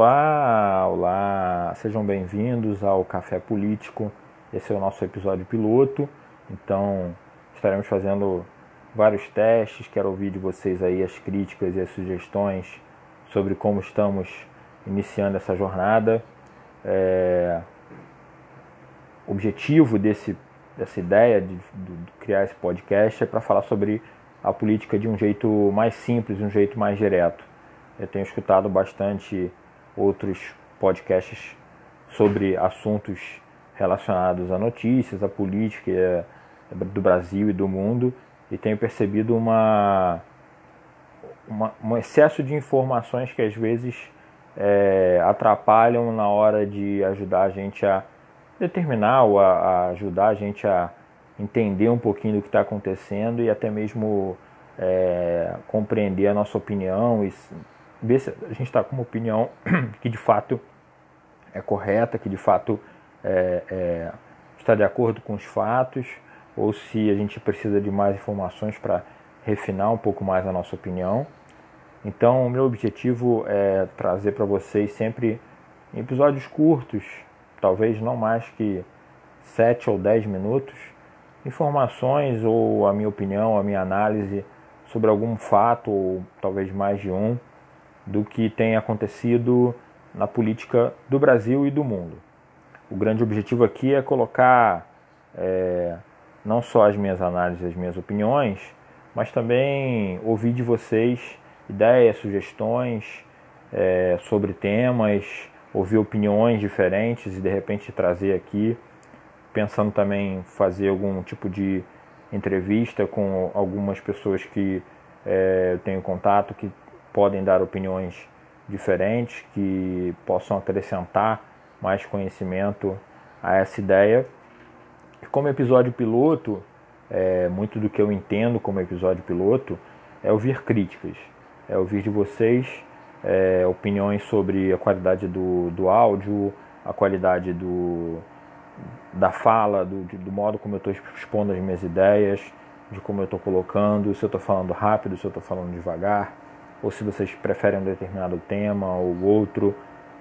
Olá, olá, sejam bem-vindos ao Café Político. Esse é o nosso episódio piloto, então estaremos fazendo vários testes. Quero ouvir de vocês aí as críticas e as sugestões sobre como estamos iniciando essa jornada. É... O objetivo desse, dessa ideia de, de criar esse podcast é para falar sobre a política de um jeito mais simples, de um jeito mais direto. Eu tenho escutado bastante outros podcasts sobre assuntos relacionados a notícias, a política do Brasil e do mundo e tenho percebido uma, uma um excesso de informações que às vezes é, atrapalham na hora de ajudar a gente a determinar ou a, a ajudar a gente a entender um pouquinho do que está acontecendo e até mesmo é, compreender a nossa opinião e ver se a gente está com uma opinião que de fato é correta, que de fato é, é, está de acordo com os fatos, ou se a gente precisa de mais informações para refinar um pouco mais a nossa opinião. Então, o meu objetivo é trazer para vocês sempre episódios curtos, talvez não mais que 7 ou 10 minutos, informações ou a minha opinião, a minha análise sobre algum fato, ou talvez mais de um, do que tem acontecido na política do Brasil e do mundo. O grande objetivo aqui é colocar é, não só as minhas análises, as minhas opiniões, mas também ouvir de vocês ideias, sugestões é, sobre temas, ouvir opiniões diferentes e de repente trazer aqui, pensando também fazer algum tipo de entrevista com algumas pessoas que é, eu tenho contato que podem dar opiniões diferentes, que possam acrescentar mais conhecimento a essa ideia. E como episódio piloto, é, muito do que eu entendo como episódio piloto é ouvir críticas, é ouvir de vocês é, opiniões sobre a qualidade do, do áudio, a qualidade do, da fala, do, do modo como eu estou expondo as minhas ideias, de como eu estou colocando, se eu estou falando rápido, se eu estou falando devagar ou se vocês preferem um determinado tema ou outro,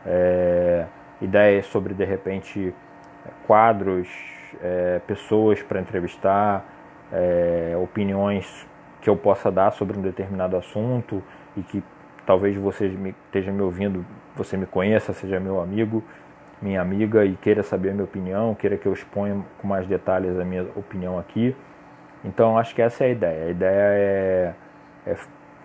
é, ideias sobre de repente quadros, é, pessoas para entrevistar, é, opiniões que eu possa dar sobre um determinado assunto e que talvez você me, esteja me ouvindo, você me conheça, seja meu amigo, minha amiga e queira saber a minha opinião, queira que eu exponha com mais detalhes a minha opinião aqui. Então acho que essa é a ideia. A ideia é, é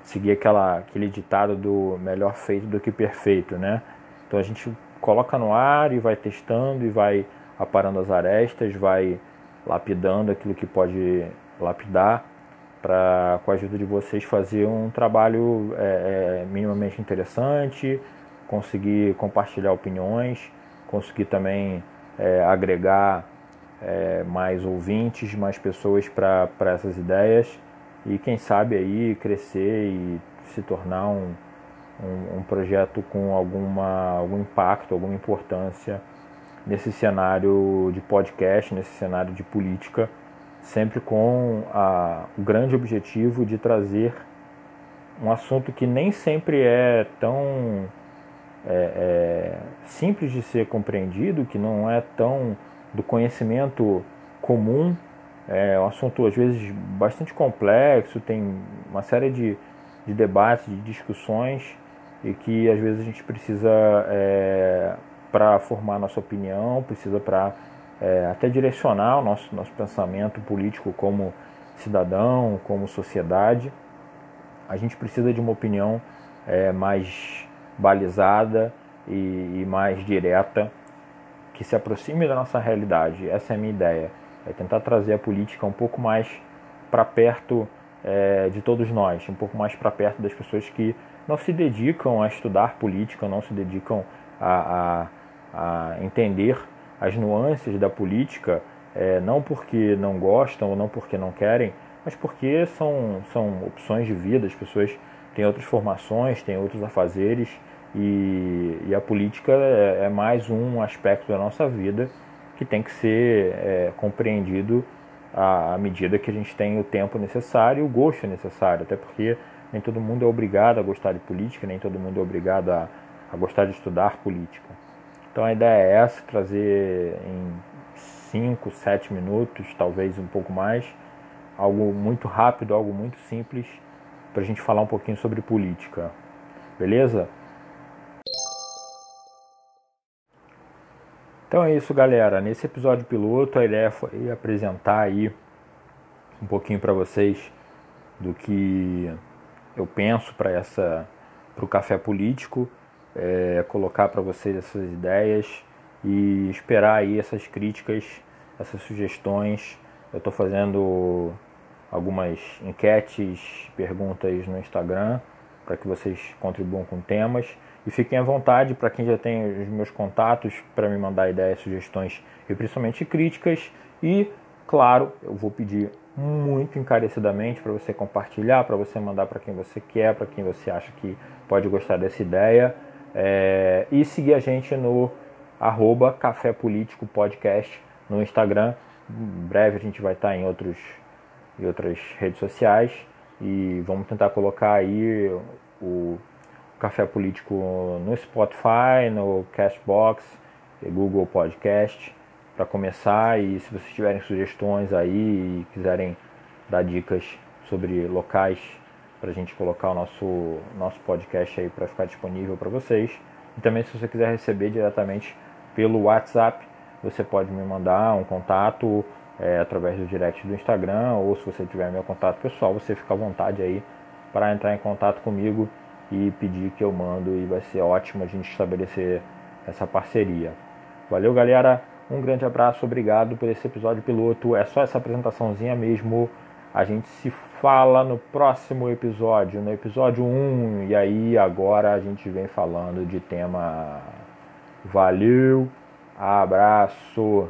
seguir aquela, aquele ditado do melhor feito do que perfeito, né? Então a gente coloca no ar e vai testando e vai aparando as arestas, vai lapidando aquilo que pode lapidar para, com a ajuda de vocês, fazer um trabalho é, é, minimamente interessante, conseguir compartilhar opiniões, conseguir também é, agregar é, mais ouvintes, mais pessoas para essas ideias e quem sabe aí crescer e se tornar um, um, um, projeto com alguma, algum impacto, alguma importância nesse cenário de podcast, nesse cenário de política, sempre com a, o grande objetivo de trazer um assunto que nem sempre é tão é, é, simples de ser compreendido, que não é tão do conhecimento comum é um assunto às vezes bastante complexo, tem uma série de, de debates, de discussões e que às vezes a gente precisa é, para formar nossa opinião, precisa para é, até direcionar o nosso, nosso pensamento político como cidadão, como sociedade. A gente precisa de uma opinião é, mais balizada e, e mais direta que se aproxime da nossa realidade. Essa é a minha ideia é tentar trazer a política um pouco mais para perto é, de todos nós, um pouco mais para perto das pessoas que não se dedicam a estudar política, não se dedicam a, a, a entender as nuances da política, é, não porque não gostam ou não porque não querem, mas porque são, são opções de vida, as pessoas têm outras formações, têm outros afazeres e, e a política é, é mais um aspecto da nossa vida que tem que ser é, compreendido à, à, medida que a gente tem o tempo necessário e o gosto necessário, até porque nem todo mundo é obrigado a gostar de política, nem todo mundo é obrigado a, a gostar de estudar política. Então a ideia é essa, trazer em 5, 7 minutos, talvez um pouco mais, algo muito rápido, algo muito simples, para a gente falar um pouquinho sobre política. Beleza? Então é isso, galera. Nesse episódio piloto, a ideia foi apresentar aí um pouquinho para vocês do que eu penso para essa para o café político, é, colocar para vocês essas ideias e esperar aí essas críticas, essas sugestões. Eu estou fazendo algumas enquetes, perguntas no Instagram para que vocês contribuam com temas e fiquem à vontade para quem já tem os meus contatos para me mandar ideias, sugestões e principalmente críticas. E claro, eu vou pedir muito encarecidamente para você compartilhar, para você mandar para quem você quer, para quem você acha que pode gostar dessa ideia. É, e seguir a gente no arroba Café Político Podcast no Instagram. Em breve a gente vai estar em, outros, em outras redes sociais. E vamos tentar colocar aí o Café Político no Spotify, no Castbox, Google Podcast para começar e se vocês tiverem sugestões aí e quiserem dar dicas sobre locais para a gente colocar o nosso, nosso podcast aí para ficar disponível para vocês. E também se você quiser receber diretamente pelo WhatsApp, você pode me mandar um contato é, através do direct do Instagram ou se você tiver meu contato pessoal, você fica à vontade aí para entrar em contato comigo e pedir que eu mando e vai ser ótimo a gente estabelecer essa parceria. Valeu, galera. Um grande abraço, obrigado por esse episódio piloto. É só essa apresentaçãozinha mesmo. A gente se fala no próximo episódio, no episódio 1. E aí agora a gente vem falando de tema. Valeu, abraço.